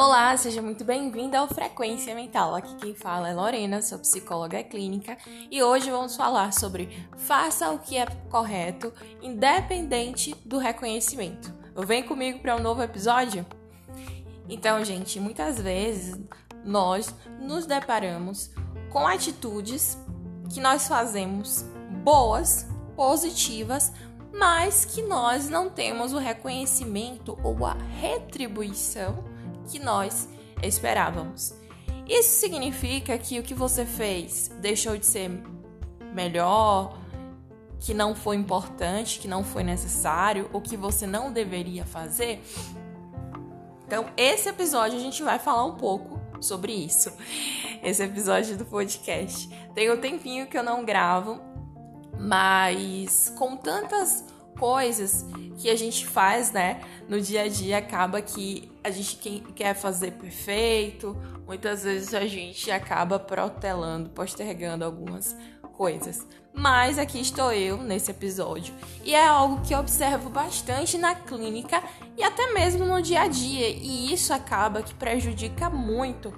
Olá, seja muito bem-vinda ao Frequência Mental. Aqui quem fala é Lorena, sou psicóloga clínica e hoje vamos falar sobre faça o que é correto, independente do reconhecimento. Vem comigo para um novo episódio? Então, gente, muitas vezes nós nos deparamos com atitudes que nós fazemos boas, positivas, mas que nós não temos o reconhecimento ou a retribuição que nós esperávamos. Isso significa que o que você fez deixou de ser melhor, que não foi importante, que não foi necessário ou que você não deveria fazer? Então, esse episódio a gente vai falar um pouco sobre isso. Esse episódio do podcast. Tem um tempinho que eu não gravo, mas com tantas coisas que a gente faz, né, no dia a dia, acaba que a gente quer fazer perfeito, muitas vezes a gente acaba protelando, postergando algumas coisas. Mas aqui estou eu nesse episódio e é algo que observo bastante na clínica e até mesmo no dia a dia, e isso acaba que prejudica muito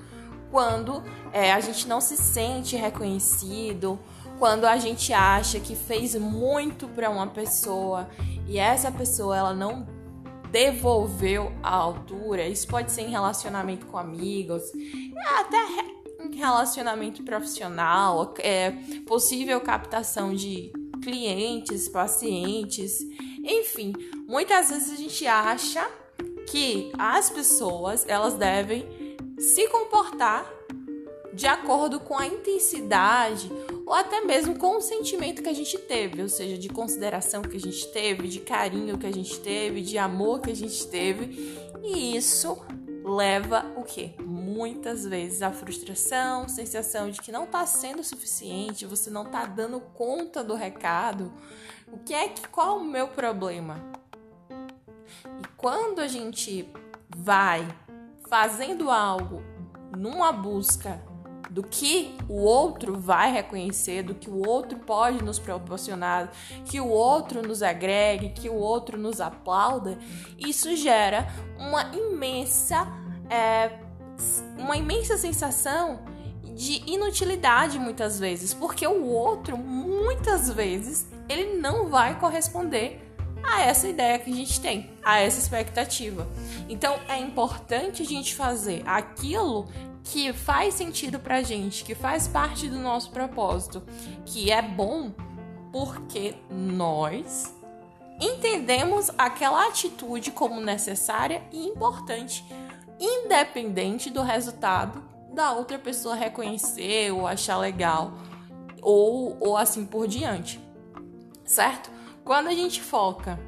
quando é, a gente não se sente reconhecido quando a gente acha que fez muito para uma pessoa e essa pessoa ela não devolveu a altura, isso pode ser em relacionamento com amigos, até em relacionamento profissional, é possível captação de clientes, pacientes, enfim, muitas vezes a gente acha que as pessoas elas devem se comportar de acordo com a intensidade ou até mesmo com o sentimento que a gente teve, ou seja, de consideração que a gente teve, de carinho que a gente teve, de amor que a gente teve. E isso leva o quê? Muitas vezes a frustração, sensação de que não está sendo suficiente, você não está dando conta do recado. O que é que qual o meu problema? E quando a gente vai fazendo algo numa busca do que o outro vai reconhecer, do que o outro pode nos proporcionar, que o outro nos agregue, que o outro nos aplauda, isso gera uma imensa, é, uma imensa sensação de inutilidade muitas vezes, porque o outro muitas vezes ele não vai corresponder a essa ideia que a gente tem, a essa expectativa. Então é importante a gente fazer aquilo que faz sentido pra gente, que faz parte do nosso propósito, que é bom porque nós entendemos aquela atitude como necessária e importante, independente do resultado da outra pessoa reconhecer ou achar legal, ou, ou assim por diante, certo? Quando a gente foca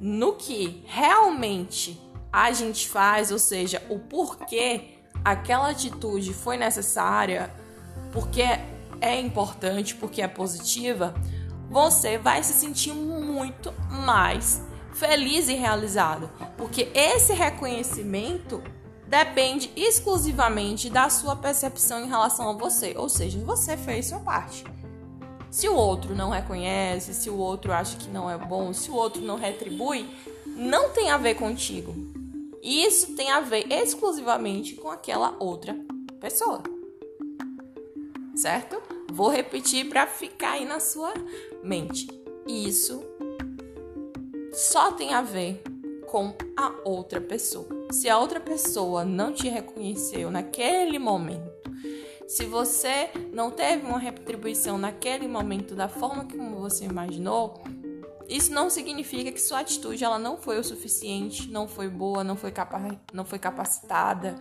no que realmente a gente faz, ou seja, o porquê aquela atitude foi necessária, porque é importante, porque é positiva, você vai se sentir muito mais feliz e realizado, porque esse reconhecimento depende exclusivamente da sua percepção em relação a você, ou seja, você fez sua parte. Se o outro não reconhece, se o outro acha que não é bom, se o outro não retribui, não tem a ver contigo. Isso tem a ver exclusivamente com aquela outra pessoa. Certo? Vou repetir para ficar aí na sua mente. Isso só tem a ver com a outra pessoa. Se a outra pessoa não te reconheceu naquele momento, se você não teve uma retribuição naquele momento da forma como você imaginou, isso não significa que sua atitude ela não foi o suficiente, não foi boa, não foi, capa não foi capacitada,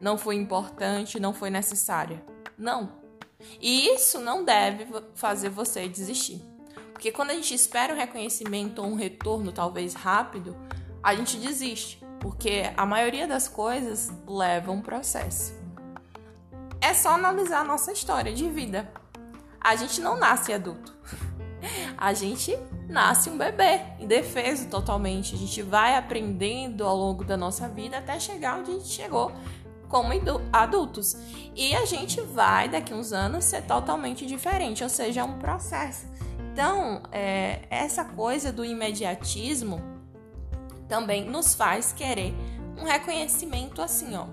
não foi importante, não foi necessária. Não. E isso não deve fazer você desistir. Porque quando a gente espera um reconhecimento ou um retorno talvez rápido, a gente desiste. Porque a maioria das coisas leva um processo. É só analisar a nossa história de vida. A gente não nasce adulto. A gente nasce um bebê, indefeso totalmente. A gente vai aprendendo ao longo da nossa vida até chegar onde a gente chegou como adultos. E a gente vai, daqui uns anos, ser totalmente diferente, ou seja, é um processo. Então, é, essa coisa do imediatismo também nos faz querer um reconhecimento assim, ó,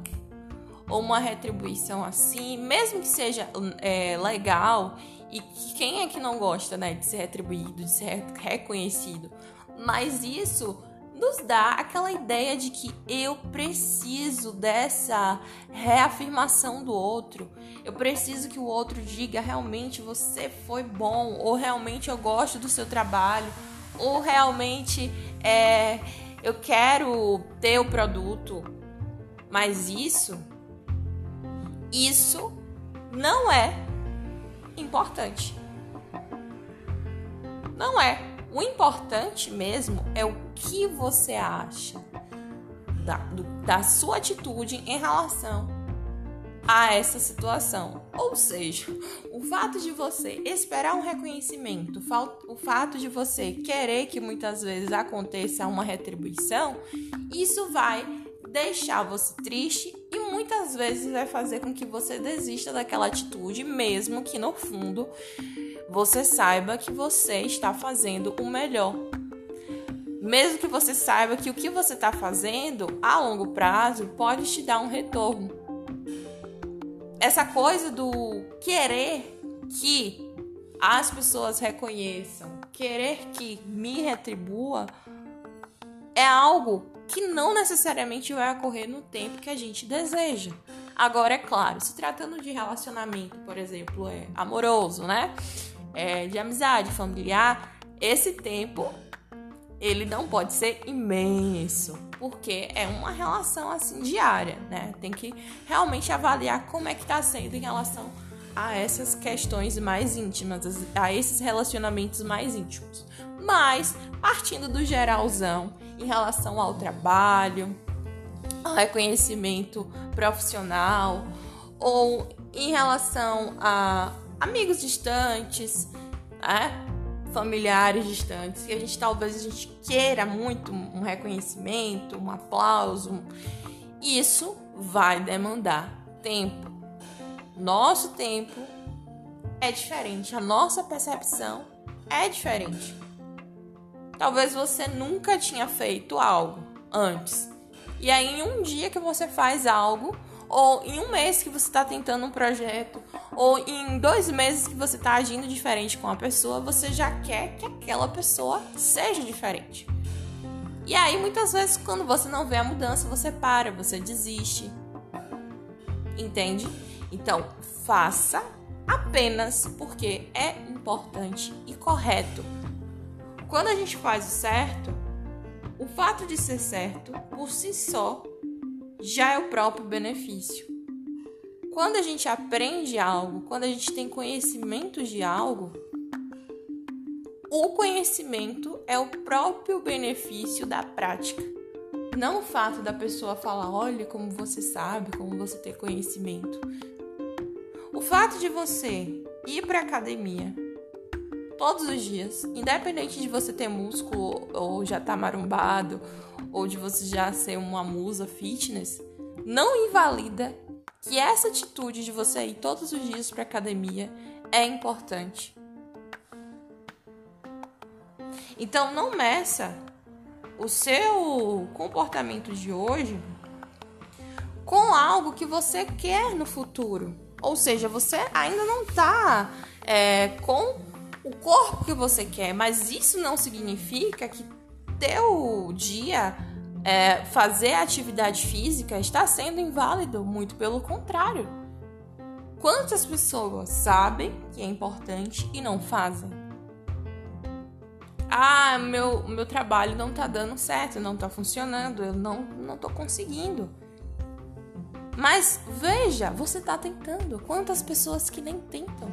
ou uma retribuição assim, mesmo que seja é, legal, e quem é que não gosta né, de ser retribuído, de ser reconhecido? Mas isso nos dá aquela ideia de que eu preciso dessa reafirmação do outro. Eu preciso que o outro diga realmente você foi bom, ou realmente eu gosto do seu trabalho, ou realmente é, eu quero ter o produto. Mas isso, isso não é importante. Não é. O importante mesmo é o que você acha da, do, da sua atitude em relação a essa situação. Ou seja, o fato de você esperar um reconhecimento, o fato de você querer que muitas vezes aconteça uma retribuição, isso vai deixar você triste muitas vezes vai fazer com que você desista daquela atitude, mesmo que no fundo você saiba que você está fazendo o melhor. Mesmo que você saiba que o que você está fazendo a longo prazo pode te dar um retorno. Essa coisa do querer que as pessoas reconheçam, querer que me retribua, é algo que não necessariamente vai ocorrer no tempo que a gente deseja. Agora, é claro, se tratando de relacionamento, por exemplo, é amoroso, né? é, de amizade familiar, esse tempo ele não pode ser imenso, porque é uma relação assim diária, né? Tem que realmente avaliar como é que está sendo em relação a essas questões mais íntimas, a esses relacionamentos mais íntimos. Mas partindo do geralzão em relação ao trabalho, ao reconhecimento profissional ou em relação a amigos distantes, né? familiares distantes, que a gente talvez a gente queira muito um reconhecimento, um aplauso. Isso vai demandar tempo. Nosso tempo é diferente, a nossa percepção é diferente. Talvez você nunca tinha feito algo antes. E aí, em um dia que você faz algo, ou em um mês que você está tentando um projeto, ou em dois meses que você está agindo diferente com a pessoa, você já quer que aquela pessoa seja diferente. E aí, muitas vezes, quando você não vê a mudança, você para, você desiste. Entende? Então, faça apenas porque é importante e correto. Quando a gente faz o certo, o fato de ser certo por si só já é o próprio benefício. Quando a gente aprende algo, quando a gente tem conhecimento de algo, o conhecimento é o próprio benefício da prática. Não o fato da pessoa falar, olha como você sabe, como você tem conhecimento. O fato de você ir para academia todos os dias, independente de você ter músculo ou já estar tá marumbado ou de você já ser uma musa fitness, não invalida que essa atitude de você ir todos os dias para academia é importante. Então não meça o seu comportamento de hoje com algo que você quer no futuro. Ou seja, você ainda não está é, com o corpo que você quer, mas isso não significa que teu dia é, fazer atividade física está sendo inválido, muito pelo contrário. Quantas pessoas sabem que é importante e não fazem? Ah, meu, meu trabalho não está dando certo, não está funcionando, eu não, não tô conseguindo. Mas veja, você está tentando. Quantas pessoas que nem tentam?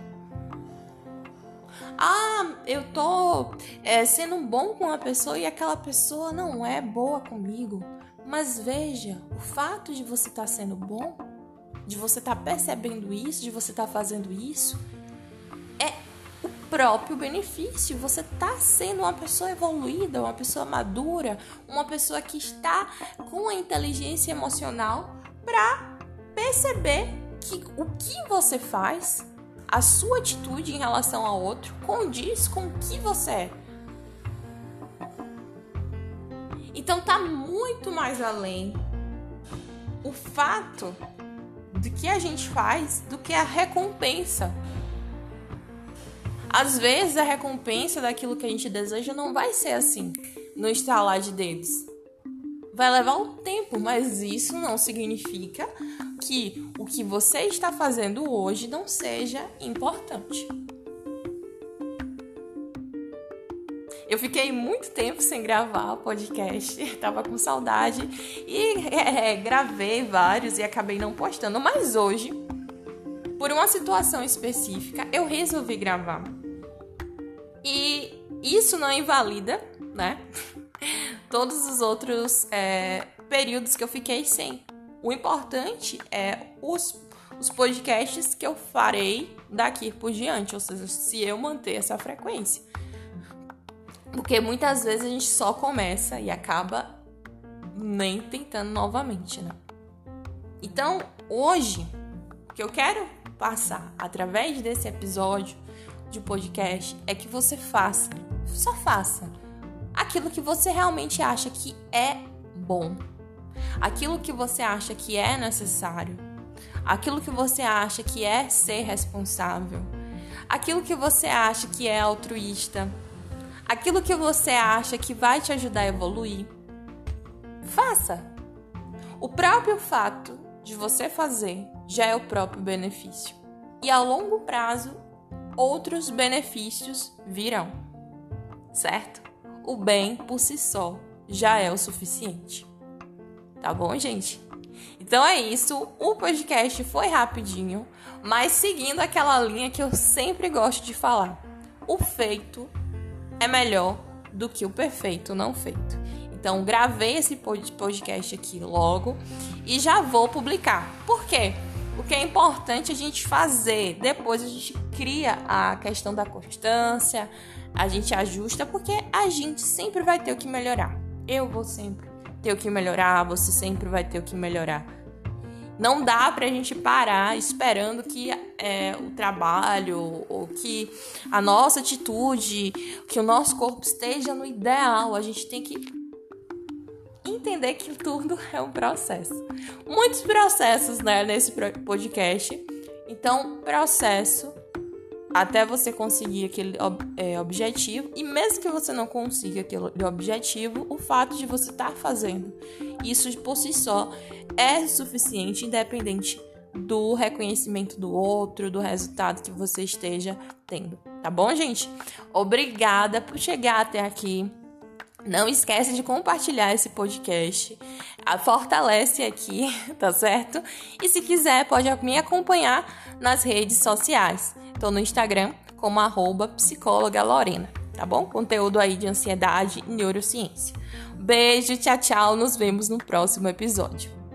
ah, eu tô é, sendo bom com uma pessoa e aquela pessoa não é boa comigo. Mas veja, o fato de você estar tá sendo bom, de você estar tá percebendo isso, de você estar tá fazendo isso, é o próprio benefício. Você está sendo uma pessoa evoluída, uma pessoa madura, uma pessoa que está com a inteligência emocional para perceber que o que você faz a sua atitude em relação ao outro condiz com o que você é. Então tá muito mais além o fato do que a gente faz do que a recompensa. Às vezes a recompensa daquilo que a gente deseja não vai ser assim, no estalar de dedos. Vai levar um tempo, mas isso não significa que o que você está fazendo hoje não seja importante. Eu fiquei muito tempo sem gravar podcast, tava com saudade e é, gravei vários e acabei não postando. Mas hoje, por uma situação específica, eu resolvi gravar. E isso não invalida, né? Todos os outros é, períodos que eu fiquei sem. O importante é os, os podcasts que eu farei daqui por diante, ou seja, se eu manter essa frequência. Porque muitas vezes a gente só começa e acaba nem tentando novamente, né? Então, hoje, o que eu quero passar através desse episódio de podcast é que você faça, só faça aquilo que você realmente acha que é bom, aquilo que você acha que é necessário, aquilo que você acha que é ser responsável, aquilo que você acha que é altruísta aquilo que você acha que vai te ajudar a evoluir, faça. O próprio fato de você fazer já é o próprio benefício. E a longo prazo, outros benefícios virão, certo? O bem por si só já é o suficiente. Tá bom, gente? Então é isso. O podcast foi rapidinho, mas seguindo aquela linha que eu sempre gosto de falar. O feito é melhor do que o perfeito não feito. Então, gravei esse podcast aqui logo e já vou publicar. Por quê? Porque é importante a gente fazer. Depois a gente cria a questão da constância, a gente ajusta, porque a gente sempre vai ter o que melhorar. Eu vou sempre ter o que melhorar, você sempre vai ter o que melhorar. Não dá pra gente parar esperando que é, o trabalho ou que a nossa atitude, que o nosso corpo esteja no ideal. A gente tem que entender que tudo é um processo. Muitos processos né, nesse podcast. Então, processo até você conseguir aquele é, objetivo. E mesmo que você não consiga aquele objetivo, o fato de você estar tá fazendo isso por si só é suficiente, independente do reconhecimento do outro, do resultado que você esteja tendo. Tá bom, gente? Obrigada por chegar até aqui. Não esquece de compartilhar esse podcast. Fortalece aqui, tá certo? E se quiser, pode me acompanhar nas redes sociais. Estou no Instagram como arroba psicóloga Lorena, tá bom? Conteúdo aí de ansiedade e neurociência. Beijo, tchau, tchau. Nos vemos no próximo episódio.